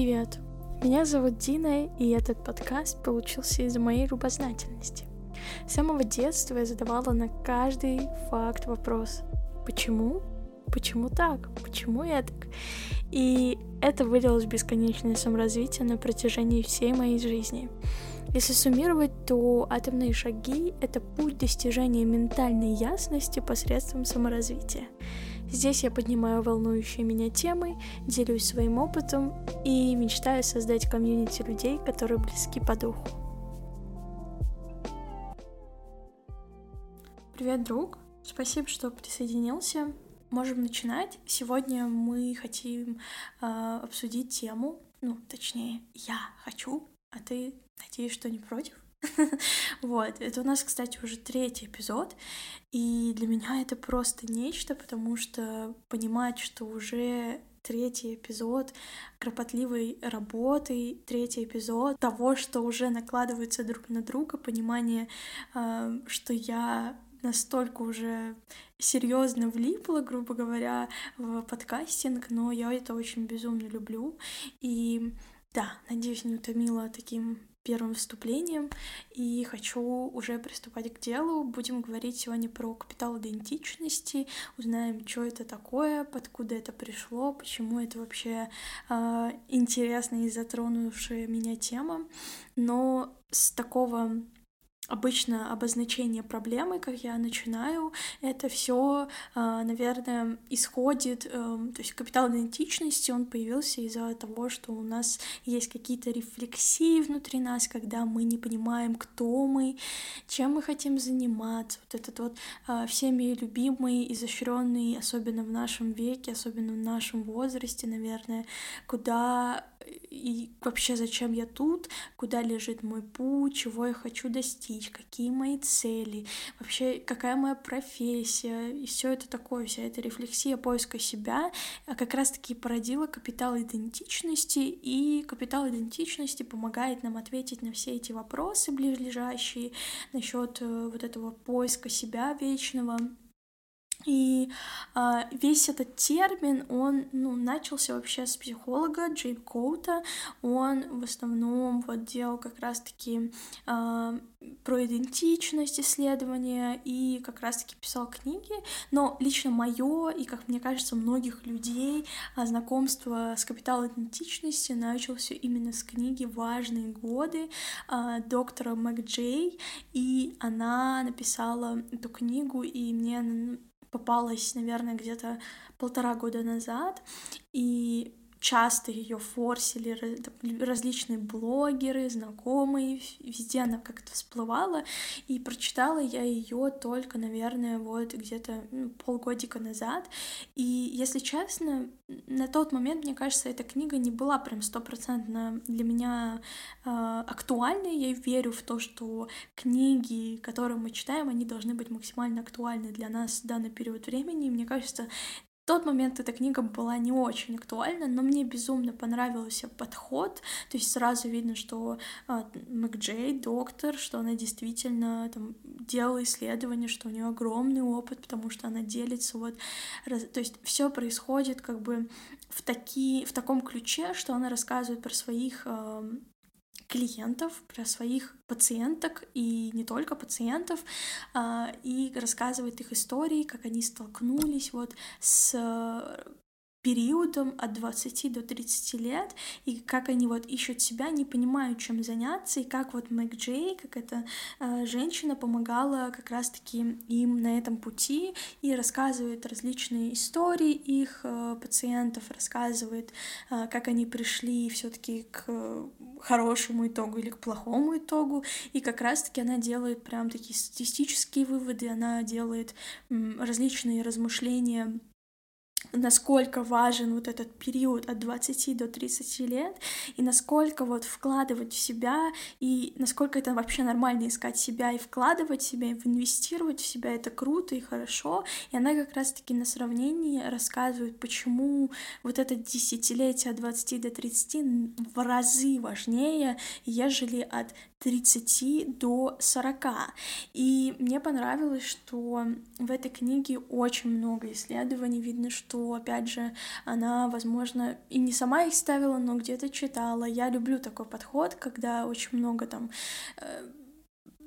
Привет! Меня зовут Дина, и этот подкаст получился из-за моей любознательности. С самого детства я задавала на каждый факт вопрос «Почему? Почему так? Почему я так?» И это вылилось в бесконечное саморазвитие на протяжении всей моей жизни. Если суммировать, то атомные шаги — это путь достижения ментальной ясности посредством саморазвития. Здесь я поднимаю волнующие меня темы, делюсь своим опытом и мечтаю создать комьюнити людей, которые близки по духу. Привет, друг! Спасибо, что присоединился. Можем начинать. Сегодня мы хотим э, обсудить тему, ну, точнее, я хочу, а ты, надеюсь, что не против? Вот, это у нас, кстати, уже третий эпизод, и для меня это просто нечто, потому что понимать, что уже третий эпизод кропотливой работы, третий эпизод того, что уже накладывается друг на друга, понимание, э, что я настолько уже серьезно влипла, грубо говоря, в подкастинг, но я это очень безумно люблю. И да, надеюсь, не утомила таким первым вступлением, и хочу уже приступать к делу. Будем говорить сегодня про капитал идентичности, узнаем, что это такое, откуда это пришло, почему это вообще э, интересная и затронувшая меня тема. Но с такого обычно обозначение проблемы, как я начинаю, это все, а, наверное, исходит, эм, то есть капитал идентичности, он появился из-за того, что у нас есть какие-то рефлексии внутри нас, когда мы не понимаем, кто мы, чем мы хотим заниматься. Вот этот вот а, всеми любимый, изощренный, особенно в нашем веке, особенно в нашем возрасте, наверное, куда и вообще зачем я тут, куда лежит мой путь, чего я хочу достичь, какие мои цели, вообще какая моя профессия, и все это такое, вся эта рефлексия поиска себя а как раз-таки породила капитал идентичности, и капитал идентичности помогает нам ответить на все эти вопросы ближайшие насчет э, вот этого поиска себя вечного, и э, весь этот термин, он ну, начался вообще с психолога Джейн Коута. Он в основном вот делал как раз-таки э, про идентичность исследования и как раз-таки писал книги. Но лично мое и, как мне кажется, многих людей знакомство с капиталом идентичности начался именно с книги «Важные годы» э, доктора Мэг Джей. И она написала эту книгу, и мне попалась, наверное, где-то полтора года назад, и часто ее форсили различные блогеры, знакомые, везде она как-то всплывала, и прочитала я ее только, наверное, вот где-то ну, полгодика назад, и, если честно, на тот момент, мне кажется, эта книга не была прям стопроцентно для меня э, актуальной, я верю в то, что книги, которые мы читаем, они должны быть максимально актуальны для нас в данный период времени, и мне кажется, тот момент эта книга была не очень актуальна, но мне безумно понравился подход, то есть сразу видно, что а, Джей доктор, что она действительно там делала исследования, что у нее огромный опыт, потому что она делится вот, раз, то есть все происходит как бы в такие, в таком ключе, что она рассказывает про своих э, клиентов, про своих пациенток и не только пациентов, а, и рассказывает их истории, как они столкнулись вот с периодом от 20 до 30 лет, и как они вот ищут себя, не понимают, чем заняться, и как вот Мэг Джей, как эта э, женщина помогала как раз-таки им на этом пути, и рассказывает различные истории их э, пациентов, рассказывает, э, как они пришли все таки к хорошему итогу или к плохому итогу, и как раз-таки она делает прям такие статистические выводы, она делает м, различные размышления насколько важен вот этот период от 20 до 30 лет, и насколько вот вкладывать в себя, и насколько это вообще нормально искать себя и вкладывать в себя, и инвестировать в себя, это круто и хорошо. И она как раз-таки на сравнении рассказывает, почему вот это десятилетие от 20 до 30 в разы важнее, ежели от 30 до 40. И мне понравилось, что в этой книге очень много исследований. Видно, что что, опять же, она, возможно, и не сама их ставила, но где-то читала. Я люблю такой подход, когда очень много там э,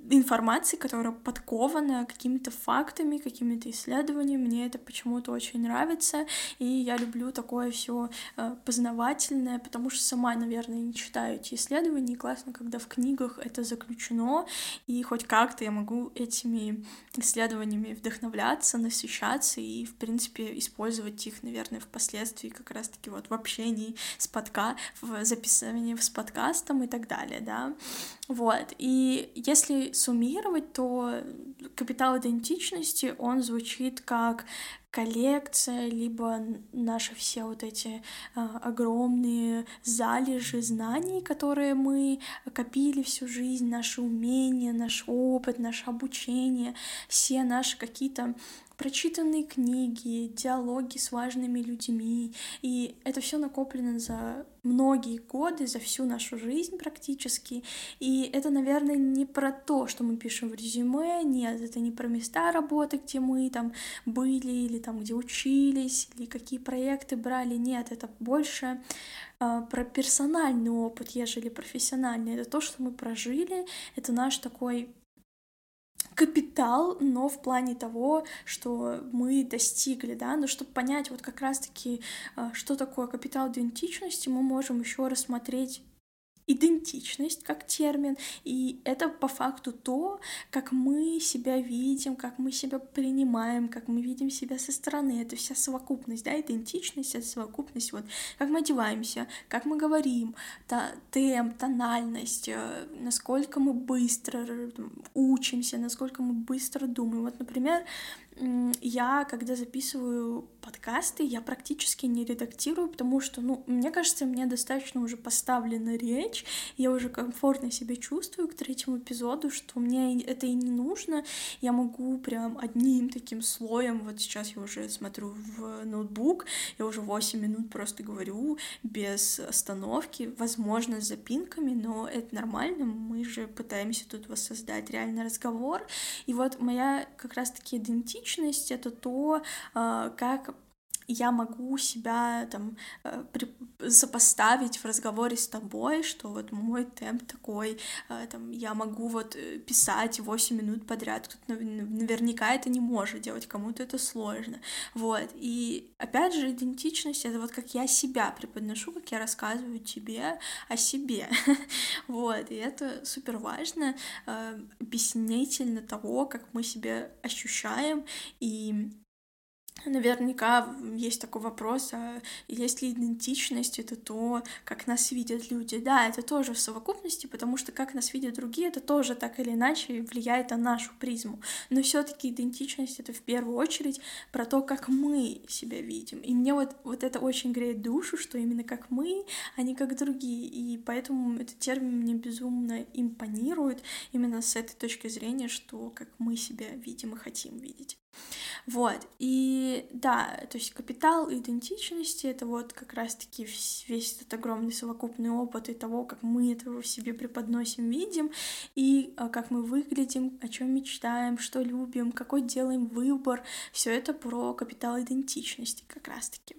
информации, которая подкована какими-то фактами, какими-то исследованиями. Мне это почему-то очень нравится, и я люблю такое все э, познавательное, потому что сама, наверное, не читаю эти исследования, и классно, когда в книгах это заключено, и хоть как-то я могу этими исследованиями вдохновляться, насыщаться и, в принципе, использовать их, наверное, впоследствии как раз-таки вот в общении с подка... в записывании с подкастом и так далее, да. Вот. И если суммировать, то капитал идентичности, он звучит как коллекция, либо наши все вот эти а, огромные залежи знаний, которые мы копили всю жизнь, наши умения, наш опыт, наше обучение, все наши какие-то прочитанные книги, диалоги с важными людьми. И это все накоплено за многие годы, за всю нашу жизнь практически. И это, наверное, не про то, что мы пишем в резюме, нет, это не про места работы, где мы там были, или там, где учились, или какие проекты брали, нет, это больше э, про персональный опыт, ежели профессиональный. Это то, что мы прожили, это наш такой капитал, но в плане того, что мы достигли, да, но чтобы понять вот как раз-таки, а, что такое капитал идентичности, мы можем еще рассмотреть идентичность как термин, и это по факту то, как мы себя видим, как мы себя принимаем, как мы видим себя со стороны. Это вся совокупность, да, идентичность, это совокупность, вот, как мы одеваемся, как мы говорим, та, темп, тональность, э, насколько мы быстро учимся, насколько мы быстро думаем. Вот, например, я, когда записываю подкасты, я практически не редактирую, потому что, ну, мне кажется, мне достаточно уже поставлена речь, я уже комфортно себя чувствую к третьему эпизоду, что мне это и не нужно, я могу прям одним таким слоем, вот сейчас я уже смотрю в ноутбук, я уже 8 минут просто говорю без остановки, возможно, с запинками, но это нормально, мы же пытаемся тут воссоздать реальный разговор, и вот моя как раз-таки идентичность личность — это то, а, как я могу себя там э, сопоставить в разговоре с тобой, что вот мой темп такой, э, там, я могу вот э, писать 8 минут подряд, кто-то наверняка это не может делать, кому-то это сложно, вот, и опять же идентичность — это вот как я себя преподношу, как я рассказываю тебе о себе, вот, и это супер важно, объяснительно того, как мы себя ощущаем, и Наверняка есть такой вопрос, а есть ли идентичность, это то, как нас видят люди. Да, это тоже в совокупности, потому что как нас видят другие, это тоже так или иначе влияет на нашу призму. Но все таки идентичность — это в первую очередь про то, как мы себя видим. И мне вот, вот это очень греет душу, что именно как мы, а не как другие. И поэтому этот термин мне безумно импонирует именно с этой точки зрения, что как мы себя видим и хотим видеть. Вот, и да, то есть капитал идентичности — это вот как раз-таки весь этот огромный совокупный опыт и того, как мы это в себе преподносим, видим, и а, как мы выглядим, о чем мечтаем, что любим, какой делаем выбор, все это про капитал идентичности как раз-таки.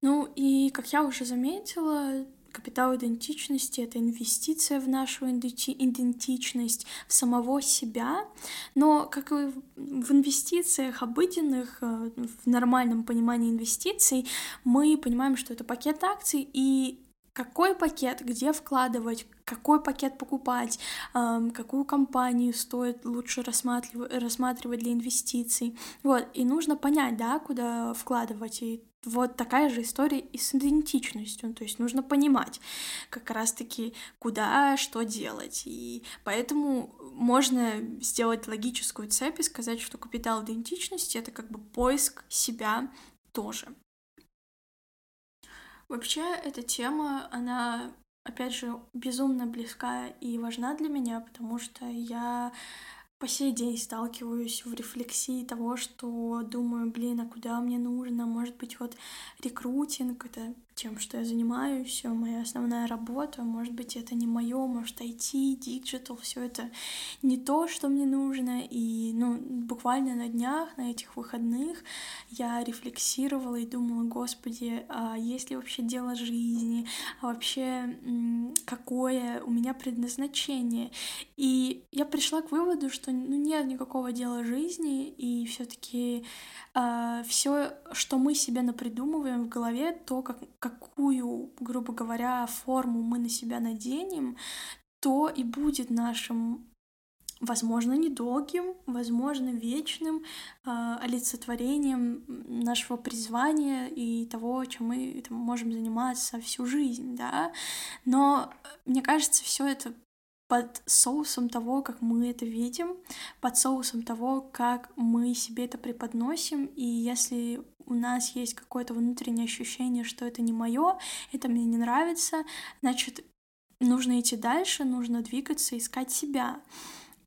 Ну и, как я уже заметила, Капитал идентичности — это инвестиция в нашу идентичность, в самого себя. Но, как и в инвестициях обыденных, э, в нормальном понимании инвестиций, мы понимаем, что это пакет акций, и какой пакет, где вкладывать, какой пакет покупать, какую компанию стоит лучше рассматривать, рассматривать для инвестиций. Вот, и нужно понять, да, куда вкладывать. И вот такая же история и с идентичностью. То есть нужно понимать как раз-таки, куда что делать. И поэтому можно сделать логическую цепь и сказать, что капитал идентичности — это как бы поиск себя тоже. Вообще, эта тема, она, опять же, безумно близка и важна для меня, потому что я по сей день сталкиваюсь в рефлексии того, что думаю, блин, а куда мне нужно? Может быть, вот рекрутинг — это тем, что я занимаюсь, моя основная работа. Может быть, это не мое, может, IT, диджитал, все это не то, что мне нужно. И, ну, буквально на днях, на этих выходных я рефлексировала и думала, господи, а есть ли вообще дело жизни, а вообще какое у меня предназначение. И я пришла к выводу, что ну, нет никакого дела жизни, и все-таки а, все, что мы себе напридумываем в голове, то, как, какую, грубо говоря, форму мы на себя наденем, то и будет нашим возможно, недолгим, возможно, вечным э, олицетворением нашего призвания и того, чем мы там, можем заниматься всю жизнь, да. Но мне кажется, все это под соусом того, как мы это видим, под соусом того, как мы себе это преподносим, и если у нас есть какое-то внутреннее ощущение, что это не мое, это мне не нравится, значит, нужно идти дальше, нужно двигаться, искать себя.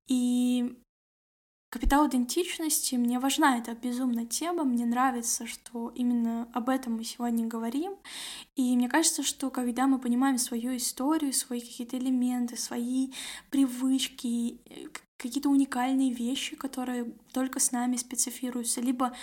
И Капитал идентичности, мне важна эта безумная тема, мне нравится, что именно об этом мы сегодня говорим. И мне кажется, что когда мы понимаем свою историю, свои какие-то элементы, свои привычки, э, какие-то уникальные вещи, которые только с нами специфируются, либо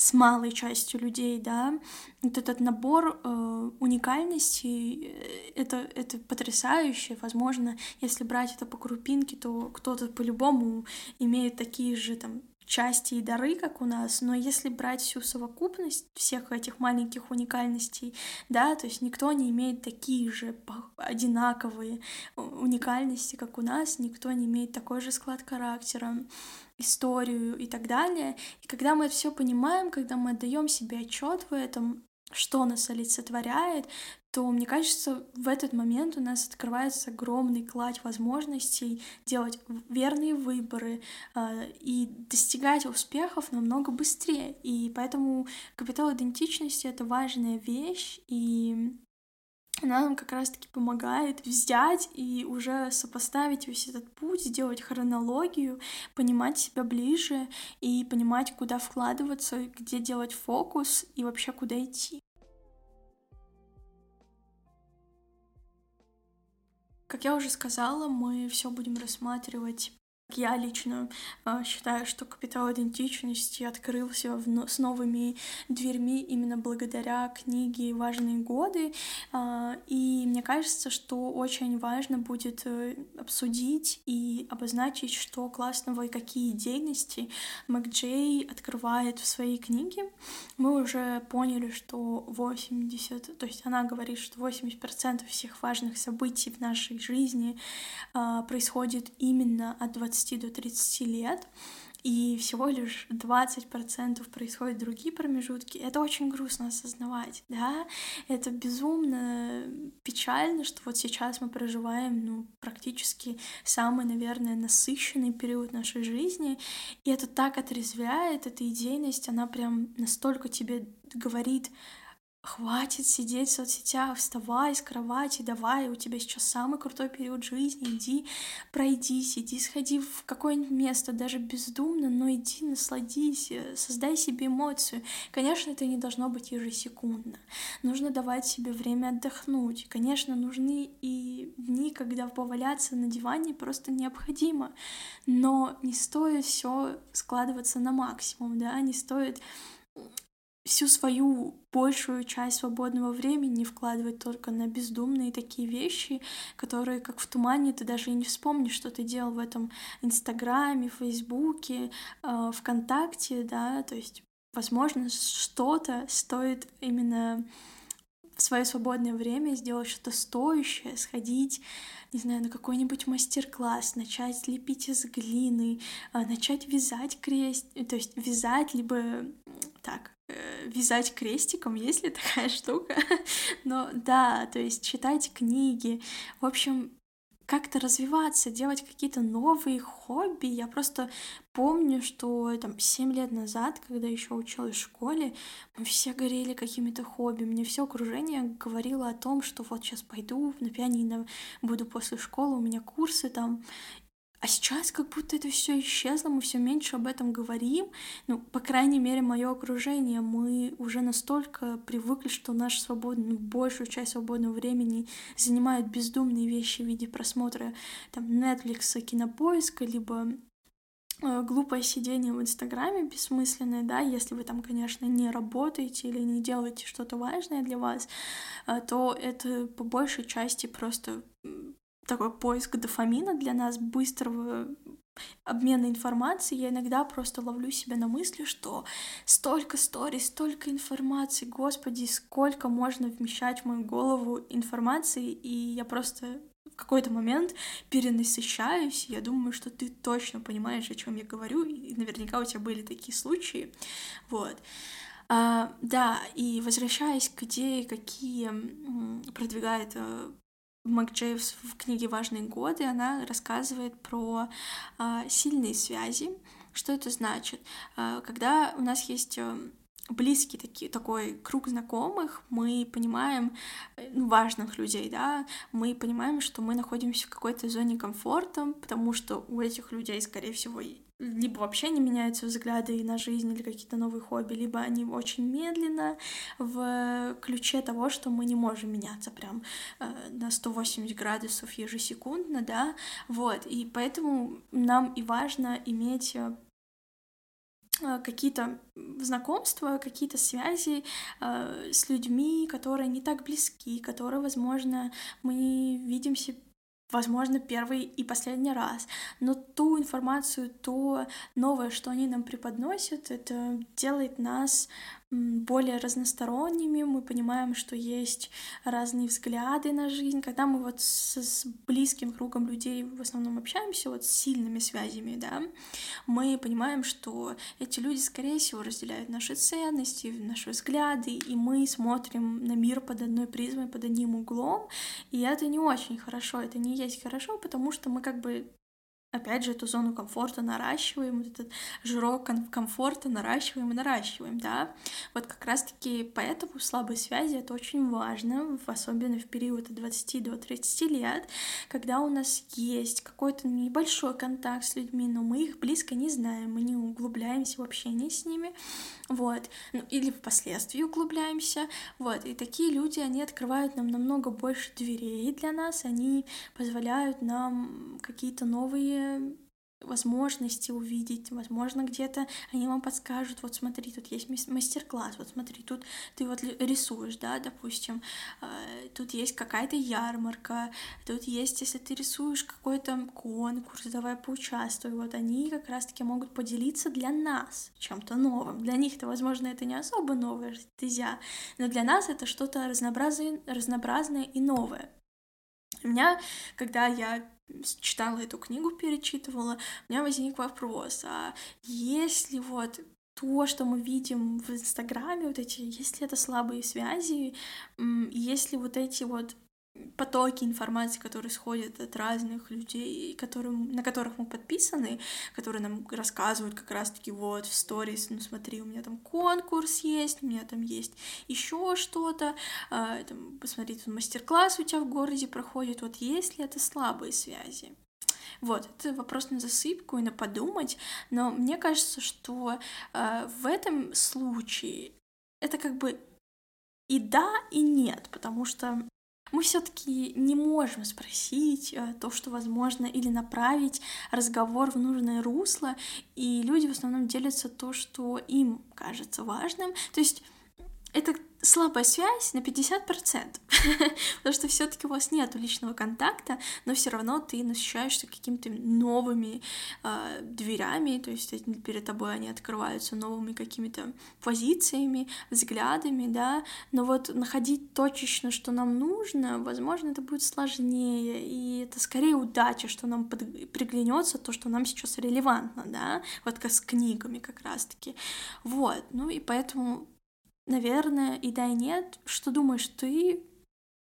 с малой частью людей, да, вот этот набор э, уникальностей, э, это, это потрясающе, возможно, если брать это по крупинке, то кто-то по-любому имеет такие же там части и дары, как у нас, но если брать всю совокупность всех этих маленьких уникальностей, да, то есть никто не имеет такие же одинаковые уникальности, как у нас, никто не имеет такой же склад характера, историю и так далее. И когда мы это все понимаем, когда мы отдаем себе отчет в этом, что нас олицетворяет, то, мне кажется, в этот момент у нас открывается огромный кладь возможностей делать верные выборы э, и достигать успехов намного быстрее. И поэтому капитал идентичности — это важная вещь, и она нам как раз-таки помогает взять и уже сопоставить весь этот путь, сделать хронологию, понимать себя ближе и понимать, куда вкладываться, где делать фокус и вообще куда идти. Как я уже сказала, мы все будем рассматривать я лично э, считаю, что капитал идентичности открылся в, с новыми дверьми именно благодаря книге «Важные годы». Э, и мне кажется, что очень важно будет э, обсудить и обозначить, что классного и какие деятельности МакДжей открывает в своей книге. Мы уже поняли, что 80, то есть она говорит, что 80% всех важных событий в нашей жизни э, происходит именно от 20 20 до 30 лет, и всего лишь 20% происходят другие промежутки. Это очень грустно осознавать, да? Это безумно печально, что вот сейчас мы проживаем, ну, практически самый, наверное, насыщенный период нашей жизни, и это так отрезвляет, эта идейность, она прям настолько тебе говорит, Хватит сидеть в соцсетях, вставай с кровати, давай, у тебя сейчас самый крутой период жизни, иди пройдись, иди сходи в какое-нибудь место, даже бездумно, но иди насладись, э, создай себе эмоцию. Конечно, это не должно быть ежесекундно. Нужно давать себе время отдохнуть. Конечно, нужны и дни, когда поваляться на диване просто необходимо, но не стоит все складываться на максимум, да, не стоит всю свою большую часть свободного времени вкладывать только на бездумные такие вещи, которые как в тумане ты даже и не вспомнишь, что ты делал в этом Инстаграме, Фейсбуке, э, ВКонтакте, да, то есть, возможно, что-то стоит именно в свое свободное время сделать что-то стоящее, сходить, не знаю, на какой-нибудь мастер-класс, начать лепить из глины, э, начать вязать крест, то есть вязать, либо так, вязать крестиком, есть ли такая штука? Но да, то есть читать книги, в общем, как-то развиваться, делать какие-то новые хобби. Я просто помню, что там 7 лет назад, когда еще училась в школе, мы все горели какими-то хобби. Мне все окружение говорило о том, что вот сейчас пойду на пианино, буду после школы, у меня курсы там. А сейчас как будто это все исчезло, мы все меньше об этом говорим. Ну, по крайней мере, мое окружение, мы уже настолько привыкли, что наш свободный, ну, большую часть свободного времени занимают бездумные вещи в виде просмотра там Netflix, кинопоиска, либо э, глупое сидение в Инстаграме бессмысленное, да, если вы там, конечно, не работаете или не делаете что-то важное для вас, э, то это по большей части просто такой поиск дофамина для нас, быстрого обмена информацией, я иногда просто ловлю себя на мысли, что столько сторис, столько информации, господи, сколько можно вмещать в мою голову информации, и я просто в какой-то момент перенасыщаюсь, я думаю, что ты точно понимаешь, о чем я говорю, и наверняка у тебя были такие случаи, вот. А, да, и возвращаясь к идее, какие продвигает Мак Джейвс в книге «Важные годы» она рассказывает про а, сильные связи. Что это значит? А, когда у нас есть э, близкий таки, такой круг знакомых, мы понимаем, э, ну, важных людей, да, мы понимаем, что мы находимся в какой-то зоне комфорта, потому что у этих людей, скорее всего, либо вообще не меняются взгляды на жизнь или какие-то новые хобби, либо они очень медленно в ключе того, что мы не можем меняться прям э, на 180 градусов ежесекундно, да, вот, и поэтому нам и важно иметь э, какие-то знакомства, какие-то связи э, с людьми, которые не так близки, которые, возможно, мы видимся возможно, первый и последний раз. Но ту информацию, то новое, что они нам преподносят, это делает нас более разносторонними, мы понимаем, что есть разные взгляды на жизнь. Когда мы вот с, с близким кругом людей в основном общаемся, вот с сильными связями, да, мы понимаем, что эти люди, скорее всего, разделяют наши ценности, наши взгляды, и мы смотрим на мир под одной призмой, под одним углом, и это не очень хорошо, это не есть хорошо, потому что мы как бы опять же, эту зону комфорта наращиваем, вот этот жирок комфорта наращиваем и наращиваем, да. Вот как раз-таки поэтому слабые связи — это очень важно, особенно в период от 20 до 30 лет, когда у нас есть какой-то небольшой контакт с людьми, но мы их близко не знаем, мы не углубляемся в общение с ними, вот, ну, или впоследствии углубляемся, вот, и такие люди, они открывают нам намного больше дверей для нас, они позволяют нам какие-то новые возможности увидеть, возможно, где-то они вам подскажут, вот смотри, тут есть мастер-класс, вот смотри, тут ты вот рисуешь, да, допустим, э, тут есть какая-то ярмарка, тут есть, если ты рисуешь какой-то конкурс, давай поучаствуй, вот они как раз-таки могут поделиться для нас чем-то новым. Для них-то, возможно, это не особо новая стезя, но для нас это что-то разнообразное, разнообразное и новое. У меня, когда я читала эту книгу, перечитывала, у меня возник вопрос, а если вот то, что мы видим в Инстаграме, вот эти, если это слабые связи, если вот эти вот потоки информации, которые сходят от разных людей, которым, на которых мы подписаны, которые нам рассказывают как раз-таки вот в сторис, ну смотри, у меня там конкурс есть, у меня там есть еще что-то, э, посмотри, тут мастер-класс у тебя в городе проходит, вот есть ли это слабые связи? Вот, это вопрос на засыпку и на подумать, но мне кажется, что э, в этом случае это как бы и да, и нет, потому что мы все-таки не можем спросить э, то, что возможно, или направить разговор в нужное русло, и люди в основном делятся то, что им кажется важным. То есть это слабая связь на 50%, потому что все-таки у вас нет личного контакта, но все равно ты насыщаешься какими-то новыми э, дверями, то есть перед тобой они открываются новыми какими-то позициями, взглядами, да, но вот находить точечно, что нам нужно, возможно, это будет сложнее, и это скорее удача, что нам под... приглянется то, что нам сейчас релевантно, да, вот как с книгами как раз-таки, вот, ну и поэтому наверное, и да, и нет. Что думаешь ты?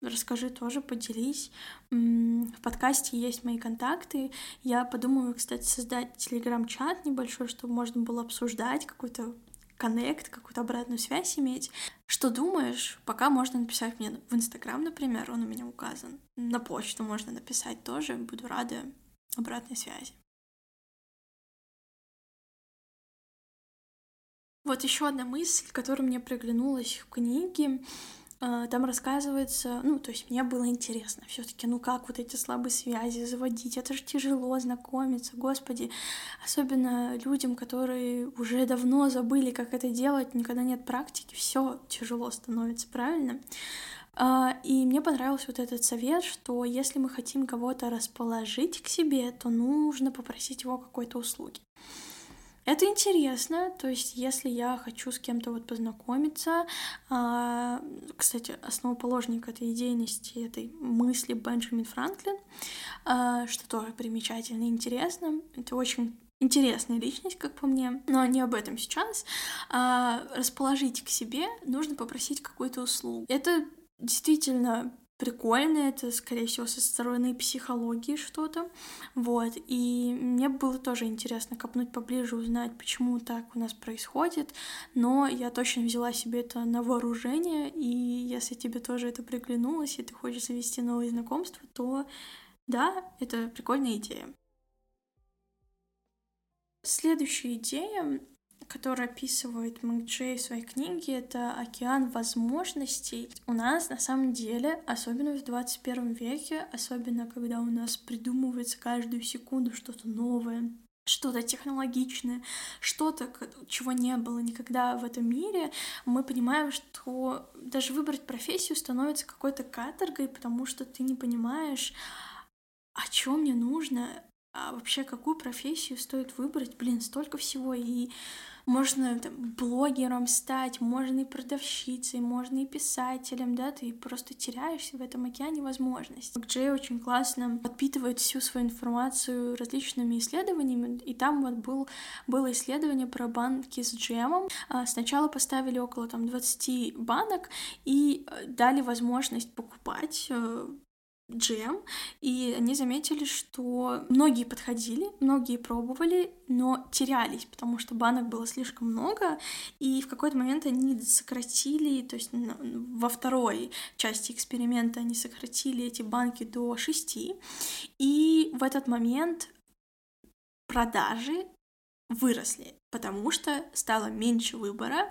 Расскажи тоже, поделись. В подкасте есть мои контакты. Я подумаю, кстати, создать телеграм-чат небольшой, чтобы можно было обсуждать какой-то коннект, какую-то обратную связь иметь. Что думаешь? Пока можно написать мне в Инстаграм, например, он у меня указан. На почту можно написать тоже. Буду рада обратной связи. Вот еще одна мысль, которая мне приглянулась в книге, а, там рассказывается, ну, то есть мне было интересно все таки ну как вот эти слабые связи заводить, это же тяжело знакомиться, господи, особенно людям, которые уже давно забыли, как это делать, никогда нет практики, все тяжело становится, правильно? А, и мне понравился вот этот совет, что если мы хотим кого-то расположить к себе, то нужно попросить его какой-то услуги. Это интересно, то есть если я хочу с кем-то вот познакомиться, а, кстати, основоположник этой идейности, этой мысли Бенджамин Франклин, а, что тоже примечательно и интересно, это очень интересная личность, как по мне, но не об этом сейчас. А, расположить к себе нужно попросить какую-то услугу. Это действительно прикольно, это, скорее всего, со стороны психологии что-то, вот, и мне было тоже интересно копнуть поближе, узнать, почему так у нас происходит, но я точно взяла себе это на вооружение, и если тебе тоже это приглянулось, и ты хочешь завести новые знакомства, то да, это прикольная идея. Следующая идея который описывает Мэг Джей в своей книге, это океан возможностей. У нас на самом деле, особенно в 21 веке, особенно когда у нас придумывается каждую секунду что-то новое, что-то технологичное, что-то, чего не было никогда в этом мире, мы понимаем, что даже выбрать профессию становится какой-то каторгой, потому что ты не понимаешь, а что мне нужно, а вообще какую профессию стоит выбрать, блин, столько всего, и можно там, блогером стать, можно и продавщицей, можно и писателем, да, ты просто теряешься в этом океане возможностей. Джей очень классно подпитывает всю свою информацию различными исследованиями, и там вот был, было исследование про банки с джемом. А, сначала поставили около там 20 банок и э, дали возможность покупать э, джем, и они заметили, что многие подходили, многие пробовали, но терялись, потому что банок было слишком много, и в какой-то момент они сократили, то есть во второй части эксперимента они сократили эти банки до шести, и в этот момент продажи выросли, потому что стало меньше выбора,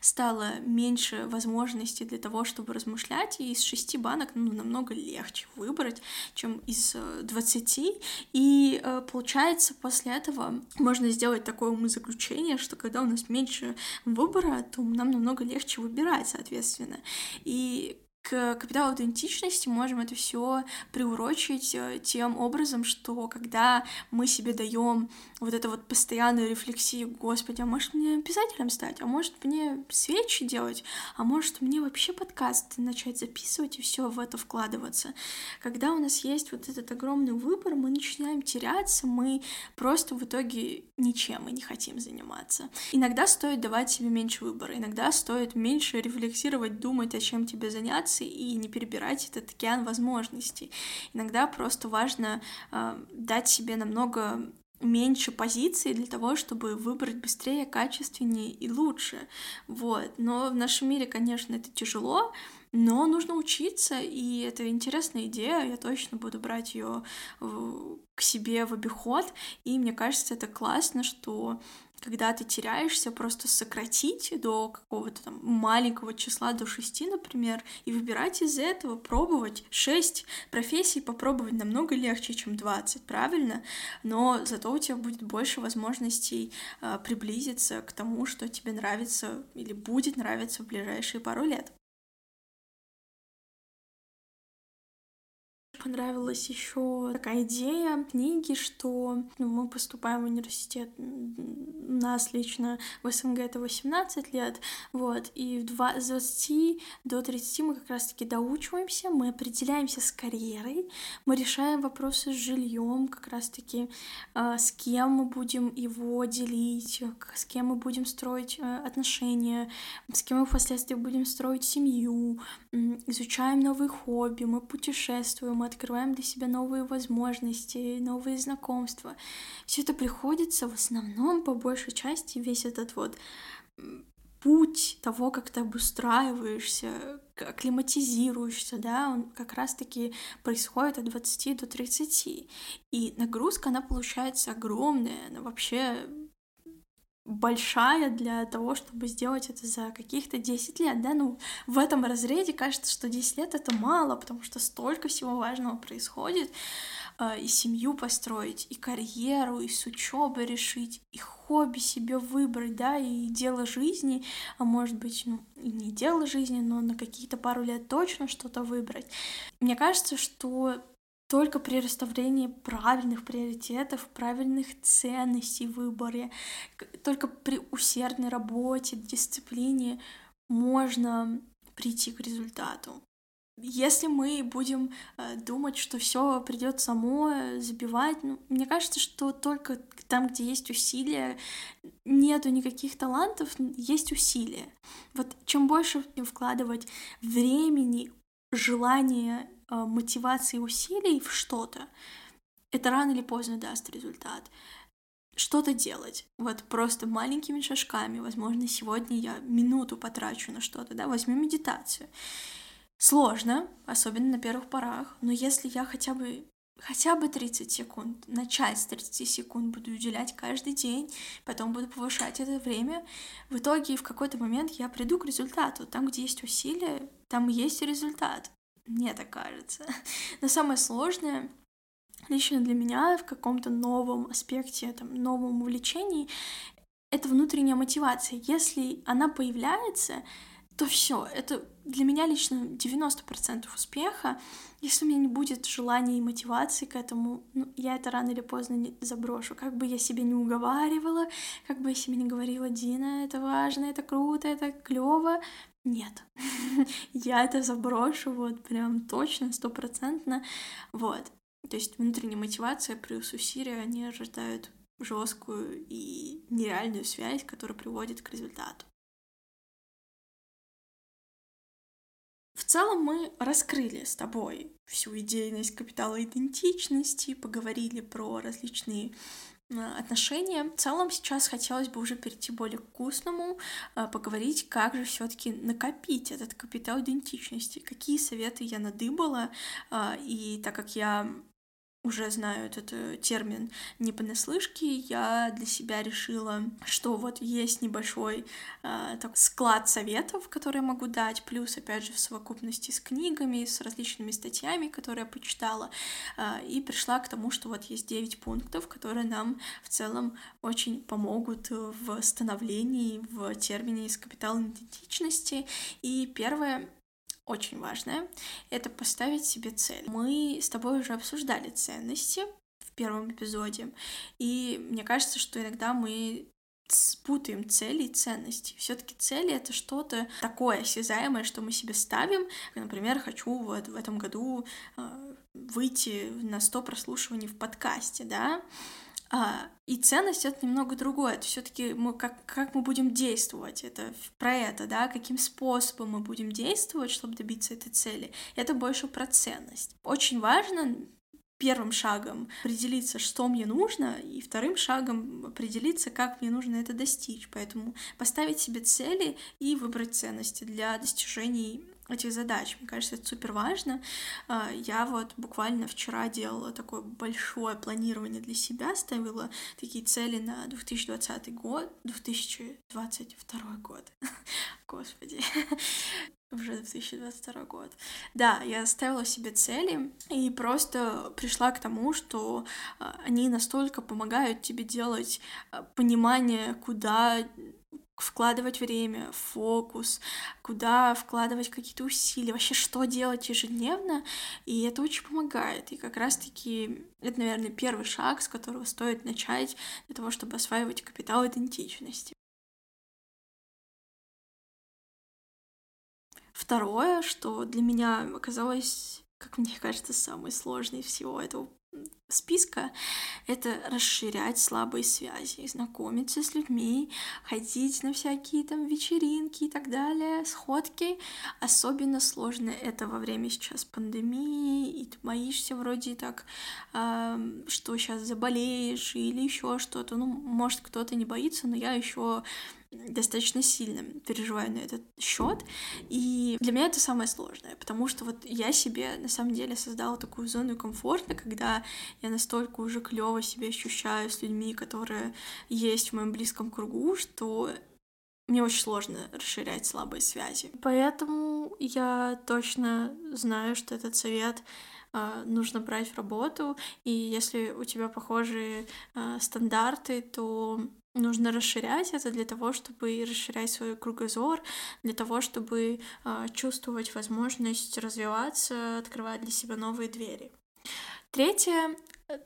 стало меньше возможностей для того, чтобы размышлять, и из шести банок ну, намного легче выбрать, чем из э, двадцати, и э, получается после этого можно сделать такое умозаключение, что когда у нас меньше выбора, то нам намного легче выбирать, соответственно, и к капиталу аутентичности можем это все приурочить э, тем образом, что когда мы себе даем вот эту вот постоянную рефлексию, господи, а может мне писателем стать, а может мне свечи делать, а может мне вообще подкасты начать записывать и все в это вкладываться. Когда у нас есть вот этот огромный выбор, мы начинаем теряться, мы просто в итоге ничем и не хотим заниматься. Иногда стоит давать себе меньше выбора, иногда стоит меньше рефлексировать, думать, о чем тебе заняться, границы и не перебирать этот океан возможностей. Иногда просто важно э, дать себе намного меньше позиций для того, чтобы выбрать быстрее, качественнее и лучше. Вот. Но в нашем мире, конечно, это тяжело, но нужно учиться, и это интересная идея, я точно буду брать ее к себе в обиход, и мне кажется, это классно, что когда ты теряешься, просто сократить до какого-то там маленького числа, до шести, например, и выбирать из этого, пробовать. Шесть профессий попробовать намного легче, чем двадцать, правильно? Но зато у тебя будет больше возможностей э, приблизиться к тому, что тебе нравится или будет нравиться в ближайшие пару лет. Понравилась еще такая идея книги, что ну, мы поступаем в университет, у нас лично в СНГ это 18 лет, вот, и в 20, с 20 до 30 мы как раз-таки доучиваемся, мы определяемся с карьерой, мы решаем вопросы с жильем, как раз-таки э, с кем мы будем его делить, с кем мы будем строить э, отношения, с кем мы впоследствии будем строить семью, э, изучаем новые хобби, мы путешествуем, мы открываем для себя новые возможности, новые знакомства. Все это приходится в основном, по большей части, весь этот вот путь того, как ты обустраиваешься, акклиматизируешься, да, он как раз-таки происходит от 20 до 30. И нагрузка, она получается огромная, она вообще большая для того, чтобы сделать это за каких-то 10 лет, да, ну, в этом разрезе кажется, что 10 лет это мало, потому что столько всего важного происходит, э, и семью построить, и карьеру, и с учебой решить, и хобби себе выбрать, да, и дело жизни, а может быть, ну, и не дело жизни, но на какие-то пару лет точно что-то выбрать. Мне кажется, что только при расставлении правильных приоритетов, правильных ценностей в выборе, только при усердной работе, дисциплине можно прийти к результату. Если мы будем э, думать, что все придет само, э, забивать, ну, мне кажется, что только там, где есть усилия, нету никаких талантов, есть усилия. Вот чем больше вкладывать времени, желания Э, мотивации усилий в что-то, это рано или поздно даст результат. Что-то делать, вот просто маленькими шажками, возможно, сегодня я минуту потрачу на что-то, да, возьму медитацию. Сложно, особенно на первых порах, но если я хотя бы хотя бы 30 секунд, начать с 30 секунд буду уделять каждый день, потом буду повышать это время. В итоге в какой-то момент я приду к результату. Там, где есть усилия, там есть результат. Мне так кажется. Но самое сложное лично для меня в каком-то новом аспекте, там, новом увлечении, это внутренняя мотивация. Если она появляется, то все, это для меня лично 90% успеха. Если у меня не будет желания и мотивации к этому, ну, я это рано или поздно не заброшу. Как бы я себе не уговаривала, как бы я себе не говорила, Дина, это важно, это круто, это клево, нет, я это заброшу вот прям точно, стопроцентно, вот. То есть внутренняя мотивация плюс усилия, они рождают жесткую и нереальную связь, которая приводит к результату. В целом мы раскрыли с тобой всю идейность капитала идентичности, поговорили про различные отношения. В целом сейчас хотелось бы уже перейти более к вкусному, э, поговорить, как же все таки накопить этот капитал идентичности, какие советы я надыбала, э, и так как я уже знаю этот э, термин не понаслышке, я для себя решила, что вот есть небольшой э, так, склад советов, которые могу дать, плюс, опять же, в совокупности с книгами, с различными статьями, которые я почитала, э, и пришла к тому, что вот есть 9 пунктов, которые нам в целом очень помогут в становлении, в термине из капитала идентичности. И первое очень важное, это поставить себе цель. Мы с тобой уже обсуждали ценности в первом эпизоде, и мне кажется, что иногда мы спутаем цели и ценности. Все-таки цели это что-то такое осязаемое, что мы себе ставим. Например, хочу вот в этом году э, выйти на 100 прослушиваний в подкасте, да, а, и ценность это немного другое. Это все-таки мы как, как мы будем действовать, это про это, да, каким способом мы будем действовать, чтобы добиться этой цели. Это больше про ценность. Очень важно первым шагом определиться, что мне нужно, и вторым шагом определиться, как мне нужно это достичь. Поэтому поставить себе цели и выбрать ценности для достижений этих задач. Мне кажется, это супер важно. А, я вот буквально вчера делала такое большое планирование для себя, ставила такие цели на 2020 год, 2022 год. Господи уже 2022 год. Да, я ставила себе цели и просто пришла к тому, что а, они настолько помогают тебе делать а, понимание, куда вкладывать время, фокус, куда вкладывать какие-то усилия, вообще что делать ежедневно, и это очень помогает. И как раз-таки это, наверное, первый шаг, с которого стоит начать для того, чтобы осваивать капитал идентичности. Второе, что для меня оказалось, как мне кажется, самое сложное всего этого списка — это расширять слабые связи, знакомиться с людьми, ходить на всякие там вечеринки и так далее, сходки. Особенно сложно это во время сейчас пандемии, и ты боишься вроде так, э, что сейчас заболеешь или еще что-то. Ну, может, кто-то не боится, но я еще достаточно сильно переживаю на этот счет. И для меня это самое сложное, потому что вот я себе на самом деле создала такую зону комфорта, когда я настолько уже клево себя ощущаю с людьми, которые есть в моем близком кругу, что мне очень сложно расширять слабые связи. Поэтому я точно знаю, что этот совет а, нужно брать в работу, и если у тебя похожие а, стандарты, то нужно расширять это для того, чтобы расширять свой кругозор, для того, чтобы э, чувствовать возможность развиваться, открывать для себя новые двери. Третье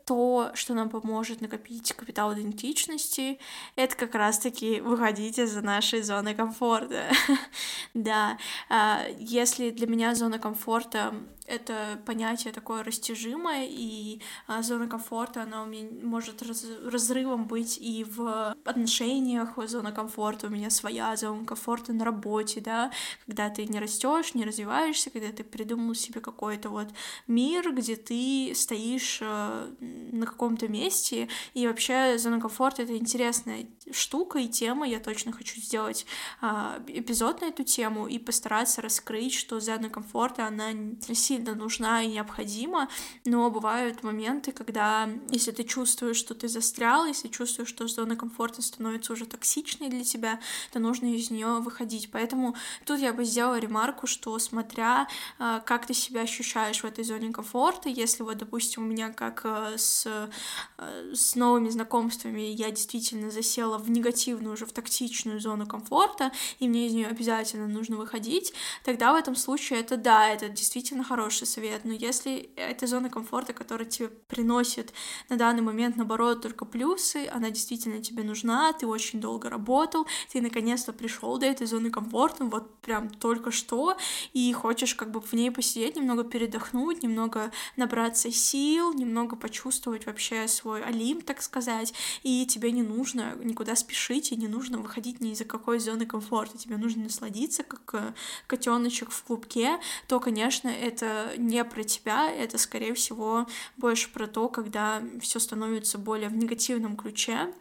то, что нам поможет накопить капитал идентичности, это как раз-таки выходить из нашей зоны комфорта. да, а, если для меня зона комфорта это понятие такое растяжимое, и а, зона комфорта, она у меня может раз, разрывом быть и в отношениях, зона комфорта у меня своя, зона комфорта на работе, да, когда ты не растешь, не развиваешься, когда ты придумал себе какой-то вот мир, где ты стоишь а, на каком-то месте, и вообще зона комфорта — это интересная штука и тема, я точно хочу сделать а, эпизод на эту тему и постараться раскрыть, что зона комфорта, она сильно сильно нужна и необходима, но бывают моменты, когда, если ты чувствуешь, что ты застрял, если чувствуешь, что зона комфорта становится уже токсичной для тебя, то нужно из нее выходить. Поэтому тут я бы сделала ремарку, что смотря, а, как ты себя ощущаешь в этой зоне комфорта, если вот, допустим, у меня как а, с, а, с новыми знакомствами я действительно засела в негативную, уже в токсичную зону комфорта, и мне из нее обязательно нужно выходить, тогда в этом случае это да, это действительно хороший хороший совет, но если это зона комфорта, которая тебе приносит на данный момент, наоборот, только плюсы, она действительно тебе нужна, ты очень долго работал, ты наконец-то пришел до этой зоны комфорта, вот прям только что, и хочешь как бы в ней посидеть, немного передохнуть, немного набраться сил, немного почувствовать вообще свой олимп, так сказать, и тебе не нужно никуда спешить, и не нужно выходить ни из-за какой зоны комфорта, тебе нужно насладиться, как э, котеночек в клубке, то, конечно, это не про тебя, это, скорее всего, больше про то, когда все становится более в негативном ключе.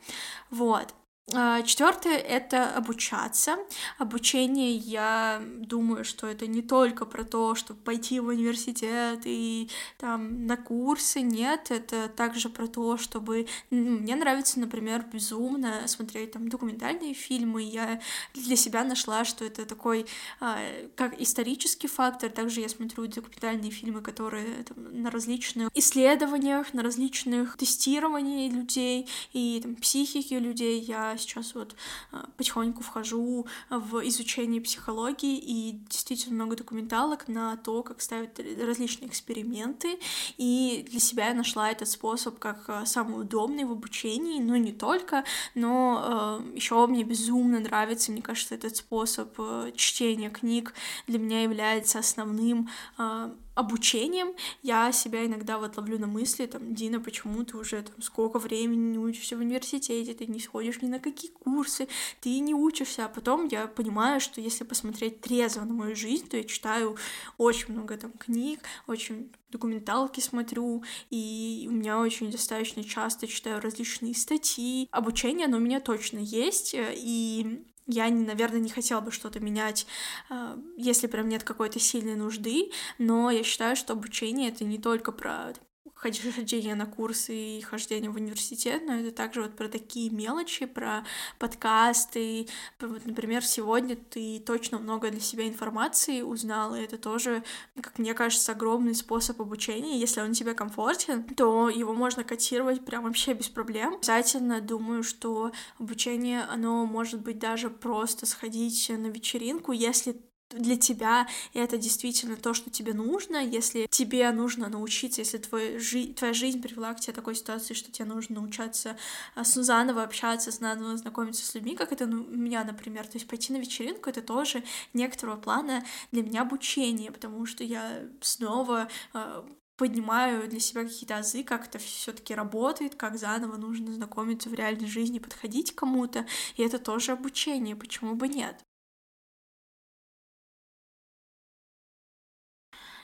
Вот. А, Четвертое — это обучаться. Обучение, я думаю, что это не только про то, чтобы пойти в университет и там на курсы, нет, это также про то, чтобы... Мне нравится, например, безумно смотреть там документальные фильмы, я для себя нашла, что это такой а, как исторический фактор, также я смотрю документальные фильмы, которые там, на различных исследованиях, на различных тестированиях людей и там, психики людей. Я сейчас вот а, потихоньку вхожу в изучение психологии и действительно много документалок на то, как ставят различные эксперименты, и для себя я нашла этот способ как а, самый удобный в обучении, но не только, но э, еще мне безумно нравится, мне кажется, этот способ э, чтения книг для меня является основным э, обучением. Я себя иногда вот ловлю на мысли, там, Дина, почему ты уже там сколько времени не учишься в университете, ты не сходишь ни на какие курсы, ты не учишься, а потом я понимаю, что если посмотреть трезво на мою жизнь, то я читаю очень много там книг, очень документалки смотрю, и у меня очень достаточно часто читаю различные статьи. Обучение, оно у меня точно есть, и я, наверное, не хотела бы что-то менять, а, если прям нет какой-то сильной нужды, но я считаю, что обучение — это не только про хождение на курсы и хождение в университет, но это также вот про такие мелочи, про подкасты. Вот, например, сегодня ты точно много для себя информации узнал, и это тоже, как мне кажется, огромный способ обучения. Если он тебе комфортен, то его можно котировать прям вообще без проблем. Обязательно думаю, что обучение, оно может быть даже просто сходить на вечеринку, если для тебя это действительно то, что тебе нужно, если тебе нужно научиться, если твой жи- твоя жизнь привела к тебе такой ситуации, что тебе нужно научаться а, заново общаться, заново знакомиться с людьми, как это у меня, например, то есть пойти на вечеринку, это тоже некоторого плана для меня обучение, потому что я снова э, поднимаю для себя какие-то азы, как это все-таки работает, как заново нужно знакомиться в реальной жизни, подходить к кому-то, и это тоже обучение, почему бы нет.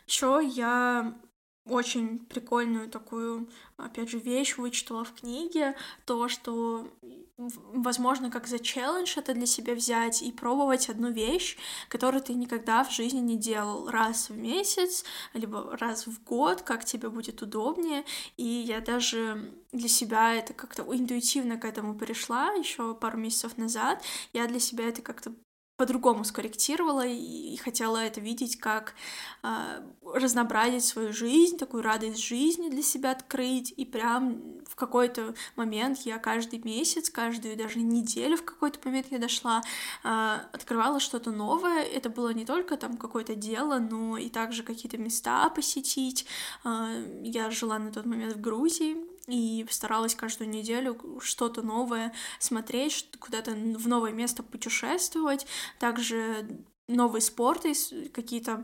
Еще я очень прикольную такую, опять же, вещь вычитала в книге, то, что возможно, как за челлендж это для себя взять и пробовать одну вещь, которую ты никогда в жизни не делал раз в месяц, либо раз в год, как тебе будет удобнее. И я даже для себя это как-то интуитивно к этому пришла еще пару месяцев назад. Я для себя это как-то по-другому скорректировала и, хотела это видеть как э, разнообразить свою жизнь, такую радость жизни для себя открыть. И прям в какой-то момент я каждый месяц, каждую даже неделю в какой-то момент я дошла, э, открывала что-то новое. Это было не только там какое-то дело, но и также какие-то места посетить. Э, я жила на тот момент в Грузии, и старалась каждую неделю что-то новое смотреть, куда-то в новое место путешествовать, также новые спорты какие-то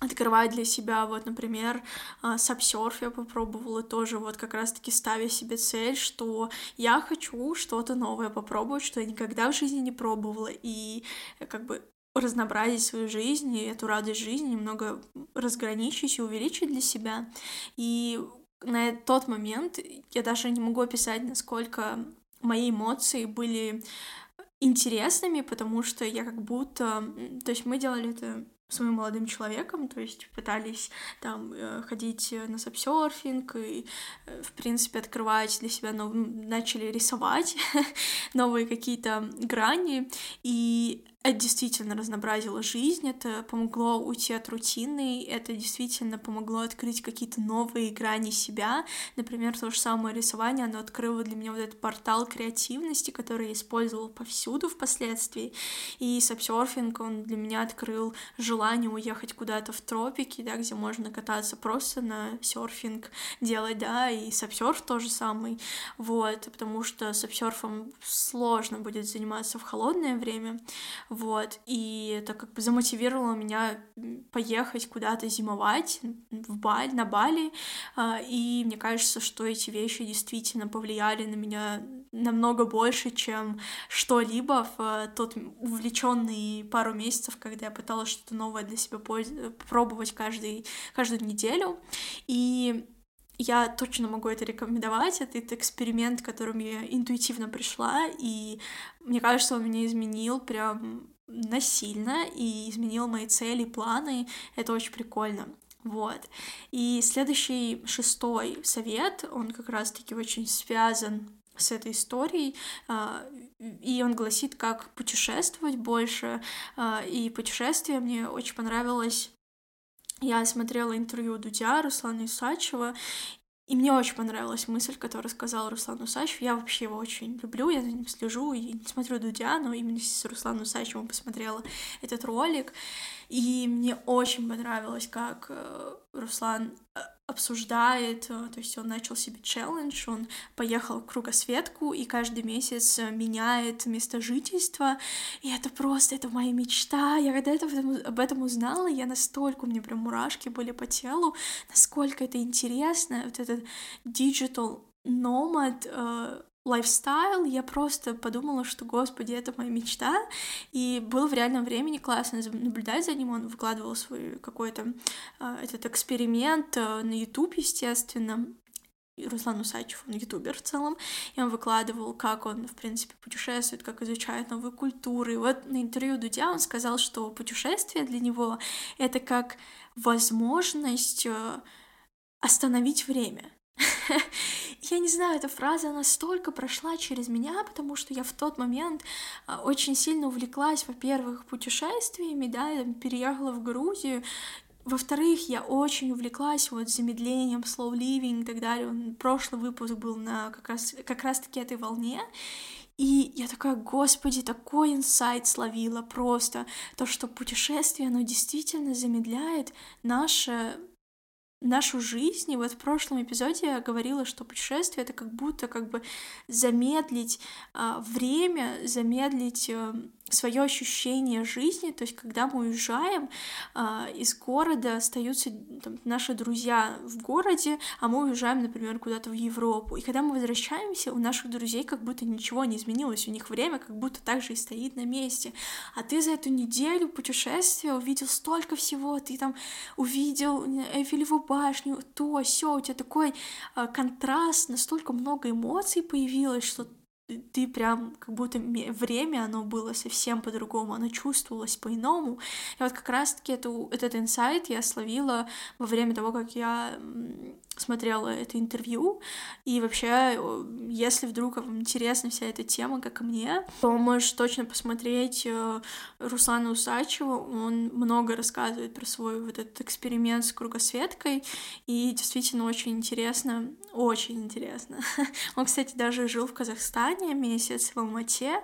открывать для себя, вот, например, а, сапсерф я попробовала тоже, вот, как раз-таки ставя себе цель, что я хочу что-то новое попробовать, что я никогда в жизни не пробовала, и как бы разнообразить свою жизнь и эту радость жизни немного разграничить и увеличить для себя. И на тот момент я даже не могу описать, насколько мои эмоции были интересными, потому что я как будто... То есть мы делали это с моим молодым человеком, то есть пытались там э, ходить на сапсерфинг и, э, в принципе, открывать для себя, нов... начали рисовать новые какие-то грани, и это действительно разнообразило жизнь, это помогло уйти от рутины, это действительно помогло открыть какие-то новые грани себя. Например, то же самое рисование, оно открыло для меня вот этот портал креативности, который я использовала повсюду впоследствии. И сапсерфинг, он для меня открыл желание уехать куда-то в тропики, да, где можно кататься просто на серфинг делать, да, и сапсерф тоже самый, вот, потому что сапсерфом сложно будет заниматься в холодное время, вот, и это как бы замотивировало меня поехать куда-то зимовать в Баль, на Бали, а, и мне кажется, что эти вещи действительно повлияли на меня намного больше, чем что-либо в тот увлеченный пару месяцев, когда я пыталась что-то новое для себя пробовать каждый, каждую неделю, и я точно могу это рекомендовать. Это, эксперимент, к которому я интуитивно пришла, и мне кажется, он меня изменил прям насильно и изменил мои цели, планы. Это очень прикольно. Вот. И следующий шестой совет, он как раз-таки очень связан с этой историей, а, и он гласит, как путешествовать больше, а, и путешествие мне очень понравилось я смотрела интервью Дудя, Руслана Исачева, и мне очень понравилась мысль, которую сказал Руслан Усачев. Я вообще его очень люблю, я за ним слежу и не смотрю Дудя, но именно с Русланом Усачевым посмотрела этот ролик. И мне очень понравилось, как э, Руслан э, обсуждает, э, то есть он начал себе челлендж, он поехал в кругосветку и каждый месяц меняет место жительства, и это просто, это моя мечта, я когда это, об этом узнала, я настолько, у меня прям мурашки были по телу, насколько это интересно, вот этот digital nomad, лайфстайл, я просто подумала, что, господи, это моя мечта, и было в реальном времени классно наблюдать за ним, он выкладывал свой какой-то э, этот эксперимент э, на YouTube, естественно, Руслан Усачев, он ютубер в целом, и он выкладывал, как он, в принципе, путешествует, как изучает новые культуры. И вот на интервью Дудя он сказал, что путешествие для него — это как возможность э, остановить время. Я не знаю, эта фраза настолько прошла через меня, потому что я в тот момент а, очень сильно увлеклась, во-первых, путешествиями, да, переехала в Грузию, во-вторых, я очень увлеклась вот замедлением, slow living и так далее. Прошлый выпуск был на как раз, как раз таки этой волне. И я такая, господи, такой инсайт словила просто. То, что путешествие, оно действительно замедляет наше нашу жизнь. И вот в прошлом эпизоде я говорила, что путешествие это как будто как бы замедлить а, время, замедлить а, свое ощущение жизни, то есть когда мы уезжаем э, из города, остаются там, наши друзья в городе, а мы уезжаем, например, куда-то в Европу, и когда мы возвращаемся, у наших друзей как будто ничего не изменилось, у них время как будто так же и стоит на месте, а ты за эту неделю путешествия увидел столько всего, ты там увидел Эйфелеву башню, то, все, у тебя такой э, контраст, настолько много эмоций появилось, что ты прям как будто время, оно было совсем по-другому, оно чувствовалось по-иному. И вот как раз-таки эту, этот инсайт я словила во время того, как я смотрела это интервью. И вообще, если вдруг вам интересна вся эта тема, как и мне, то можешь точно посмотреть э, Руслана Усачева. Он много рассказывает про свой вот этот эксперимент с кругосветкой. И действительно очень интересно, очень интересно. Он, кстати, даже жил в Казахстане месяц в Алмате,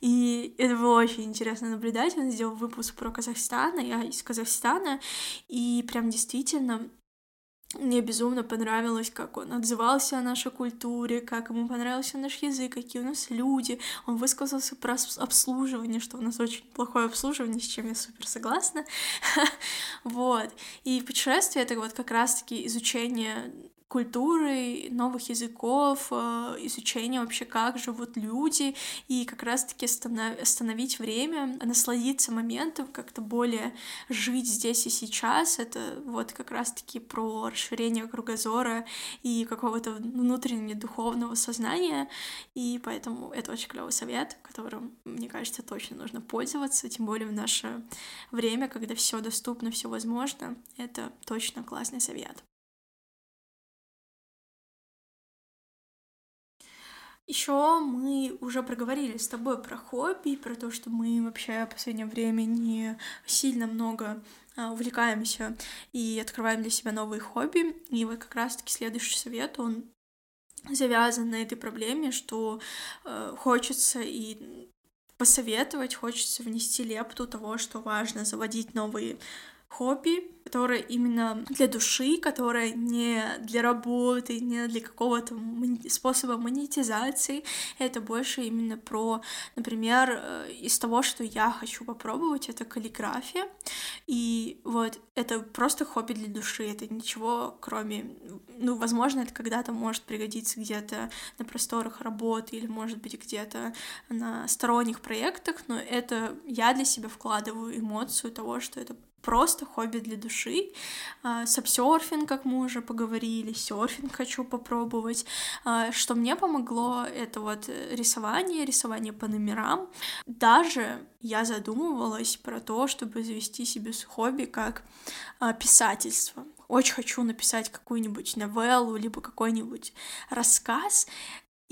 и это было очень интересно наблюдать. Он сделал выпуск про Казахстан, а я из Казахстана, и прям действительно мне безумно понравилось, как он отзывался о нашей культуре, как ему понравился наш язык, какие у нас люди. Он высказался про обслуживание, что у нас очень плохое обслуживание, с чем я супер согласна. Вот. И путешествие — это вот как раз-таки изучение культуры, новых языков, э, изучение вообще, как живут люди, и как раз-таки остановить время, насладиться моментом, как-то более жить здесь и сейчас. Это вот как раз-таки про расширение кругозора и какого-то внутреннего духовного сознания, и поэтому это очень клевый совет, которым, мне кажется, точно нужно пользоваться, тем более в наше время, когда все доступно, все возможно. Это точно классный совет. Еще мы уже проговорили с тобой про хобби, про то, что мы вообще в последнее время не сильно много а, увлекаемся и открываем для себя новые хобби. И вот как раз-таки следующий совет, он завязан на этой проблеме, что э, хочется и посоветовать, хочется внести лепту того, что важно заводить новые хобби, которое именно для души, которое не для работы, не для какого-то способа монетизации. Это больше именно про, например, э, из того, что я хочу попробовать, это каллиграфия. И вот это просто хобби для души, это ничего кроме... Ну, возможно, это когда-то может пригодиться где-то на просторах работы или, может быть, где-то на сторонних проектах, но это я для себя вкладываю эмоцию того, что это просто хобби для души. А, сапсерфинг, как мы уже поговорили, серфинг хочу попробовать. А, что мне помогло, это вот рисование, рисование по номерам. Даже я задумывалась про то, чтобы завести себе хобби как а, писательство. Очень хочу написать какую-нибудь новеллу, либо какой-нибудь рассказ,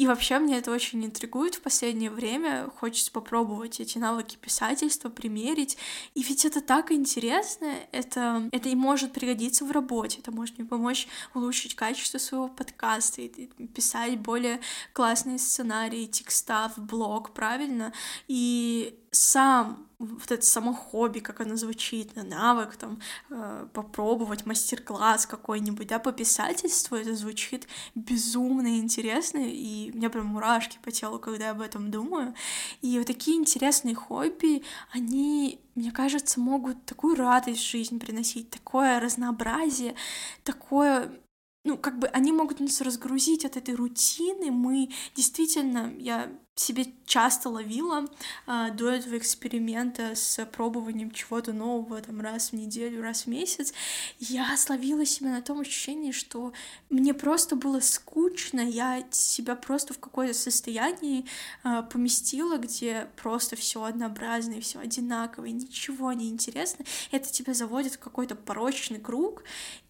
и вообще мне это очень интригует в последнее время. Хочется попробовать эти навыки писательства, примерить. И ведь это так интересно. Это, это и может пригодиться в работе. Это может мне помочь улучшить качество своего подкаста и писать более классные сценарии, текста в блог, правильно? И сам вот это само хобби, как оно звучит, на навык, там, э, попробовать мастер-класс какой-нибудь, да, по писательству, это звучит безумно интересно, и у меня прям мурашки по телу, когда я об этом думаю. И вот такие интересные хобби, они, мне кажется, могут такую радость в жизнь приносить, такое разнообразие, такое ну, как бы они могут нас разгрузить от этой рутины. Мы действительно, я себе часто ловила а, до этого эксперимента с пробованием чего-то нового там раз в неделю, раз в месяц, я словила себя на том ощущении, что мне просто было скучно, я себя просто в какое-то состояние а, поместила, где просто все однообразное, все одинаковое, ничего не интересно. Это тебя заводит в какой-то порочный круг.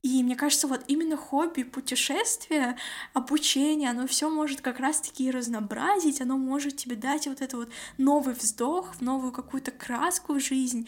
И мне кажется, вот именно хобби, путешествия, обучение, оно все может как раз-таки разнообразить, оно может может тебе дать вот это вот новый вздох, новую какую-то краску в жизнь.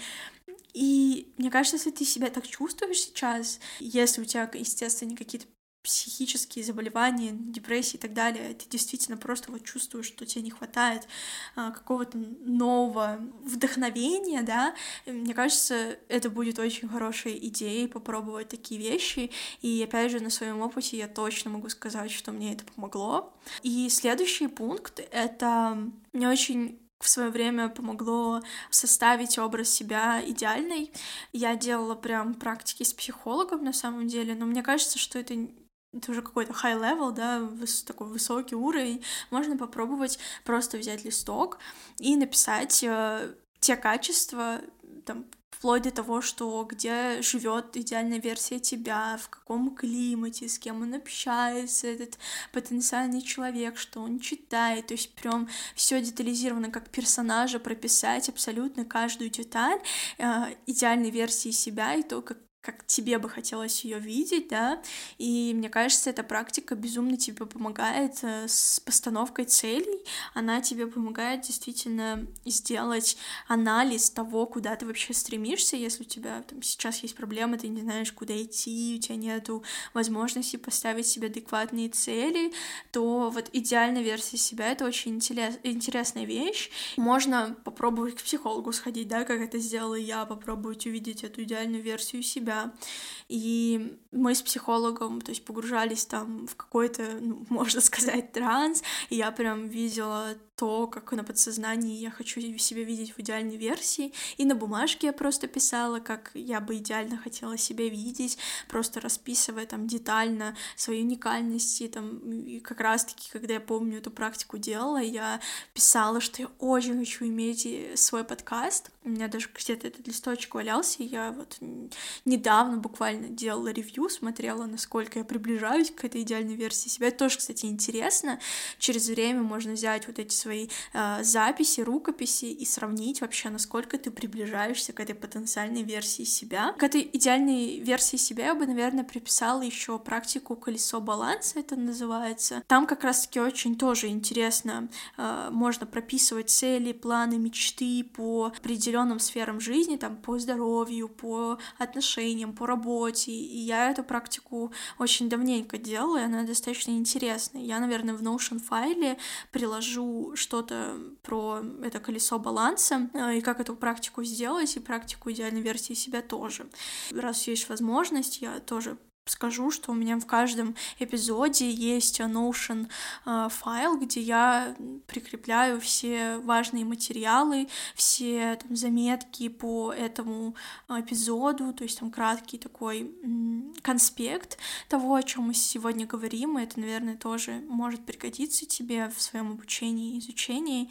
И мне кажется, если ты себя так чувствуешь сейчас, если у тебя, естественно, какие-то психические заболевания, депрессии и так далее, ты действительно просто вот чувствуешь, что тебе не хватает а, какого-то нового вдохновения, да, и мне кажется, это будет очень хорошей идеей попробовать такие вещи, и опять же на своем опыте я точно могу сказать, что мне это помогло. И следующий пункт — это мне очень в свое время помогло составить образ себя идеальной. Я делала прям практики с психологом на самом деле, но мне кажется, что это это уже какой-то high level, да, такой высокий уровень, можно попробовать просто взять листок и написать э, те качества, там вплоть до того, что где живет идеальная версия тебя, в каком климате, с кем он общается, этот потенциальный человек, что он читает, то есть прям все детализировано, как персонажа прописать абсолютно каждую деталь э, идеальной версии себя и то, как как тебе бы хотелось ее видеть, да, и мне кажется, эта практика безумно тебе помогает э, с постановкой целей, она тебе помогает действительно сделать анализ того, куда ты вообще стремишься, если у тебя там сейчас есть проблемы, ты не знаешь, куда идти, у тебя нету возможности поставить себе адекватные цели, то вот идеальная версия себя — это очень интерес, интересная вещь. Можно попробовать к психологу сходить, да, как это сделала я, попробовать увидеть эту идеальную версию себя, себя. И мы с психологом, то есть погружались там в какой-то, ну, можно сказать, транс, и я прям видела то, как на подсознании я хочу себя видеть в идеальной версии. И на бумажке я просто писала, как я бы идеально хотела себя видеть, просто расписывая там детально свои уникальности. Там, и как раз-таки, когда я помню эту практику делала, я писала, что я очень хочу иметь свой подкаст. У меня даже где-то этот листочек валялся, и я вот недавно буквально делала ревью, смотрела, насколько я приближаюсь к этой идеальной версии себя. Это тоже, кстати, интересно. Через время можно взять вот эти свои э, записи, рукописи и сравнить вообще, насколько ты приближаешься к этой потенциальной версии себя. К этой идеальной версии себя я бы, наверное, приписала еще практику колесо баланса, это называется. Там как раз-таки очень тоже интересно, э, можно прописывать цели, планы, мечты по определенным сферам жизни, там по здоровью, по отношениям, по работе. И я эту практику очень давненько делала, и она достаточно интересная. Я, наверное, в Notion файле приложу что-то про это колесо баланса э, и как эту практику сделать, и практику идеальной версии себя тоже. Раз есть возможность, я тоже скажу, что у меня в каждом эпизоде есть Notion э, файл, где я прикрепляю все важные материалы, все там, заметки по этому эпизоду, то есть там краткий такой конспект того, о чем мы сегодня говорим, и это, наверное, тоже может пригодиться тебе в своем обучении и изучении.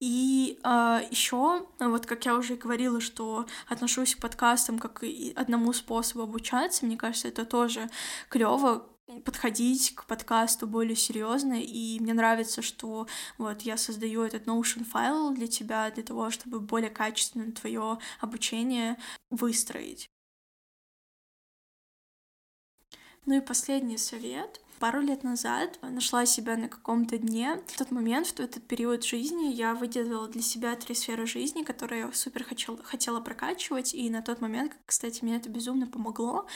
И э, еще, вот как я уже говорила, что отношусь к подкастам как и одному способу обучаться, мне кажется, это тоже тоже клево подходить к подкасту более серьезно, и мне нравится, что вот я создаю этот Notion файл для тебя, для того, чтобы более качественно твое обучение выстроить. Ну и последний совет Пару лет назад нашла себя на каком-то дне. В тот момент, в этот период жизни, я выделила для себя три сферы жизни, которые я супер хотела, хотела прокачивать, и на тот момент, кстати, мне это безумно помогло.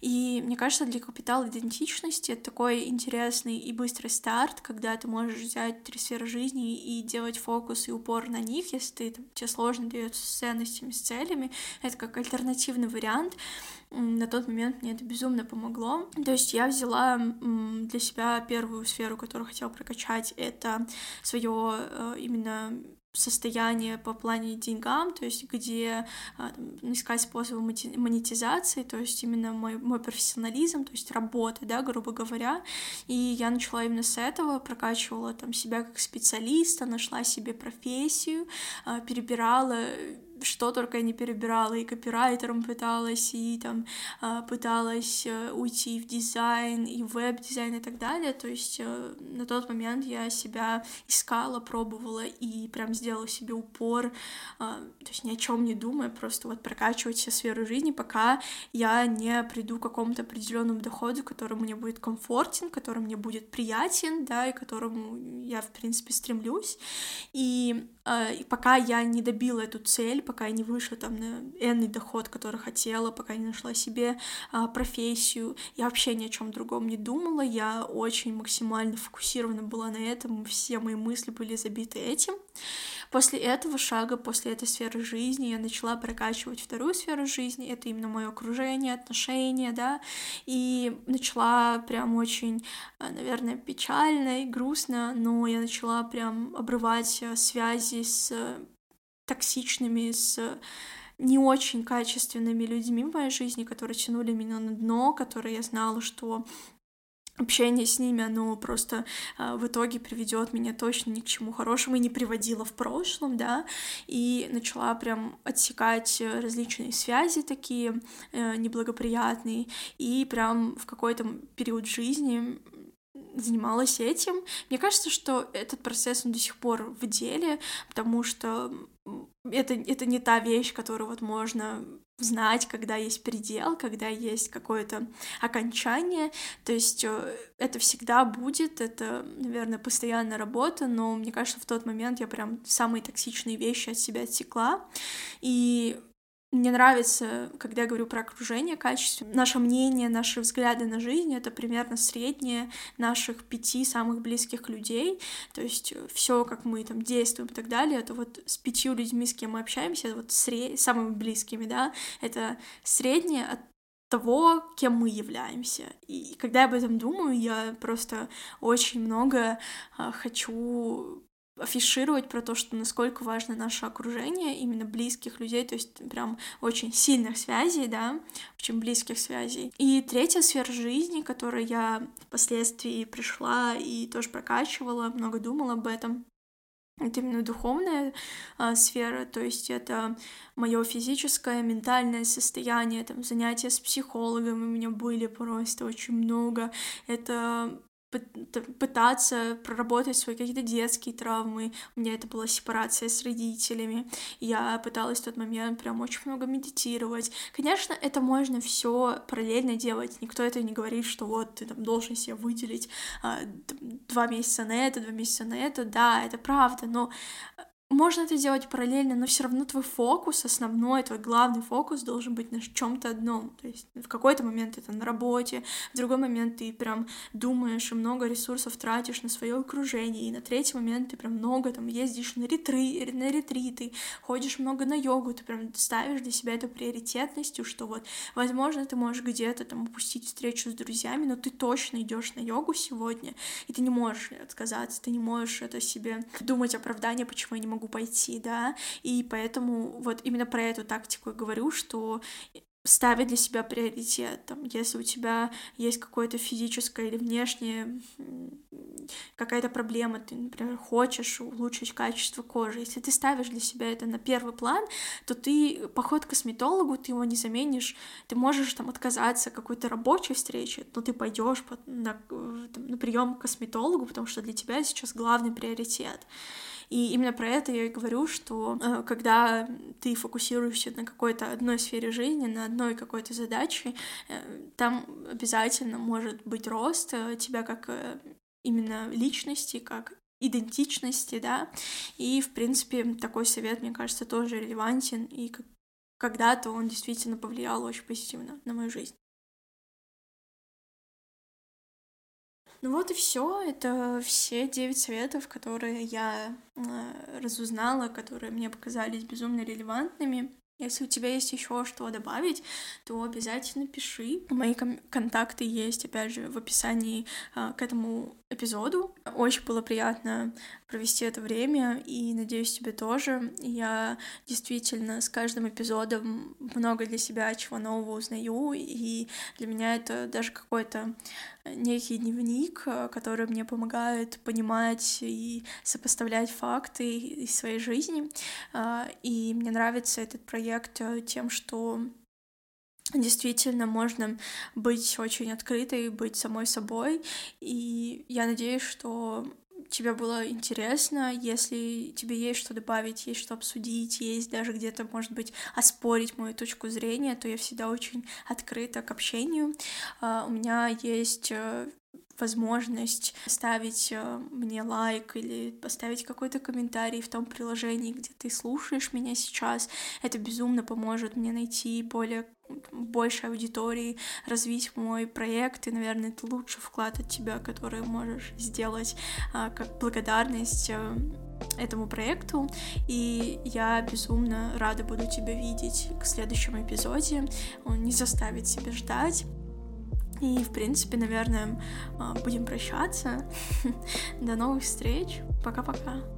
И мне кажется, для капитала идентичности это такой интересный и быстрый старт, когда ты можешь взять три сферы жизни и делать фокус и упор на них, если ты, там, тебе сложно дается с ценностями, с целями. Это как альтернативный вариант на тот момент мне это безумно помогло. То есть я взяла для себя первую сферу, которую хотела прокачать, это свое э, именно состояние по плане деньгам, то есть где а, там, искать способы монетизации, то есть именно мой, мой профессионализм, то есть работа, да, грубо говоря. И я начала именно с этого, прокачивала там себя как специалиста, нашла себе профессию, а, перебирала что только я не перебирала, и копирайтером пыталась, и там а, пыталась э, уйти в дизайн, и веб-дизайн и так далее, то есть э, на тот момент я себя искала, пробовала и прям сделала себе упор, а, то есть ни о чем не думая, просто вот прокачивать все сферы жизни, пока я не приду к какому-то определенному доходу, который мне будет комфортен, который мне будет приятен, да, и которому я, в принципе, стремлюсь, и, и пока я не добила эту цель, пока я не вышла там на энный доход, который хотела, пока не нашла себе а, профессию. Я вообще ни о чем другом не думала, я очень максимально фокусирована была на этом, все мои мысли были забиты этим. После этого шага, после этой сферы жизни я начала прокачивать вторую сферу жизни, это именно мое окружение, отношения, да, и начала прям очень, а, наверное, печально и грустно, но я начала прям обрывать а, связи с токсичными, с не очень качественными людьми в моей жизни, которые тянули меня на дно, которые я знала, что общение с ними, оно просто э, в итоге приведет меня точно ни к чему хорошему и не приводило в прошлом, да, и начала прям отсекать различные связи такие э, неблагоприятные, и прям в какой-то период жизни занималась этим. Мне кажется, что этот процесс он до сих пор в деле, потому что это, это не та вещь, которую вот можно знать, когда есть предел, когда есть какое-то окончание. То есть э, это всегда будет, это, наверное, постоянная работа, но мне кажется, в тот момент я прям самые токсичные вещи от себя отсекла. И мне нравится, когда я говорю про окружение качество. Наше мнение, наши взгляды на жизнь — это примерно среднее наших пяти самых близких людей. То есть э, все, как мы там действуем и так далее, это вот с пятью людьми, с кем мы общаемся, это вот сред... самыми близкими, да, это среднее от того, кем мы являемся. И когда я об этом думаю, я просто очень много э, хочу афишировать про то, что насколько важно наше окружение, именно близких людей, то есть прям очень сильных связей, да, очень близких связей. И третья сфера жизни, которой я впоследствии пришла и тоже прокачивала, много думала об этом, это именно духовная а, сфера, то есть это мое физическое, ментальное состояние, там занятия с психологом у меня были просто очень много. Это пытаться проработать свои какие-то детские травмы. У меня это была сепарация с родителями. Я пыталась в тот момент прям очень много медитировать. Конечно, это можно все параллельно делать. Никто это не говорит, что вот ты там должен себе выделить а, два месяца на это, два месяца на это. Да, это правда, но можно это делать параллельно, но все равно твой фокус основной, твой главный фокус должен быть на чем-то одном. То есть в какой-то момент это на работе, в другой момент ты прям думаешь и много ресурсов тратишь на свое окружение, и на третий момент ты прям много там ездишь на, ретри, на ретриты, ходишь много на йогу, ты прям ставишь для себя эту приоритетностью, что вот, возможно, ты можешь где-то там упустить встречу с друзьями, но ты точно идешь на йогу сегодня, и ты не можешь отказаться, ты не можешь это себе думать оправдание, почему я не могу могу пойти, да, и поэтому вот именно про эту тактику я говорю, что ставить для себя приоритет. Там, если у тебя есть какое-то физическое или внешнее какая-то проблема, ты, например, хочешь улучшить качество кожи, если ты ставишь для себя это на первый план, то ты поход к косметологу, ты его не заменишь, ты можешь там отказаться от какой-то рабочей встречи, но ты пойдешь на, там, на прием к косметологу, потому что для тебя сейчас главный приоритет. И именно про это я и говорю, что э, когда ты фокусируешься на какой-то одной сфере жизни, на одной какой-то задаче, э, там обязательно может быть рост э, тебя как именно личности, как идентичности, да, и, в принципе, такой совет, мне кажется, тоже релевантен, и когда-то он действительно повлиял очень позитивно на мою жизнь. Ну вот и все. Это все девять советов, которые я э, разузнала, которые мне показались безумно релевантными. Если у тебя есть еще что добавить, то обязательно пиши. Мои кон- контакты есть, опять же, в описании э, к этому эпизоду. Очень было приятно провести это время, и надеюсь, тебе тоже. Я действительно с каждым эпизодом много для себя чего нового узнаю, и для меня это даже какой-то некий дневник, который мне помогает понимать и сопоставлять факты из своей жизни. А, и мне нравится этот проект тем, что действительно можно быть очень открытой, быть самой собой. И я надеюсь, что тебе было интересно, если тебе есть что добавить, есть что обсудить, есть даже где-то, может быть, оспорить мою точку зрения, то я всегда очень открыта к общению. А, у меня есть э, возможность ставить э, мне лайк или поставить какой-то комментарий в том приложении, где ты слушаешь меня сейчас. Это безумно поможет мне найти более большей аудитории, развить мой проект, и, наверное, это лучший вклад от тебя, который можешь сделать а, как благодарность а, этому проекту, и я безумно рада буду тебя видеть к следующему эпизоде. Он не заставит себя ждать. И, в принципе, наверное, а, будем прощаться. До новых встреч. Пока-пока.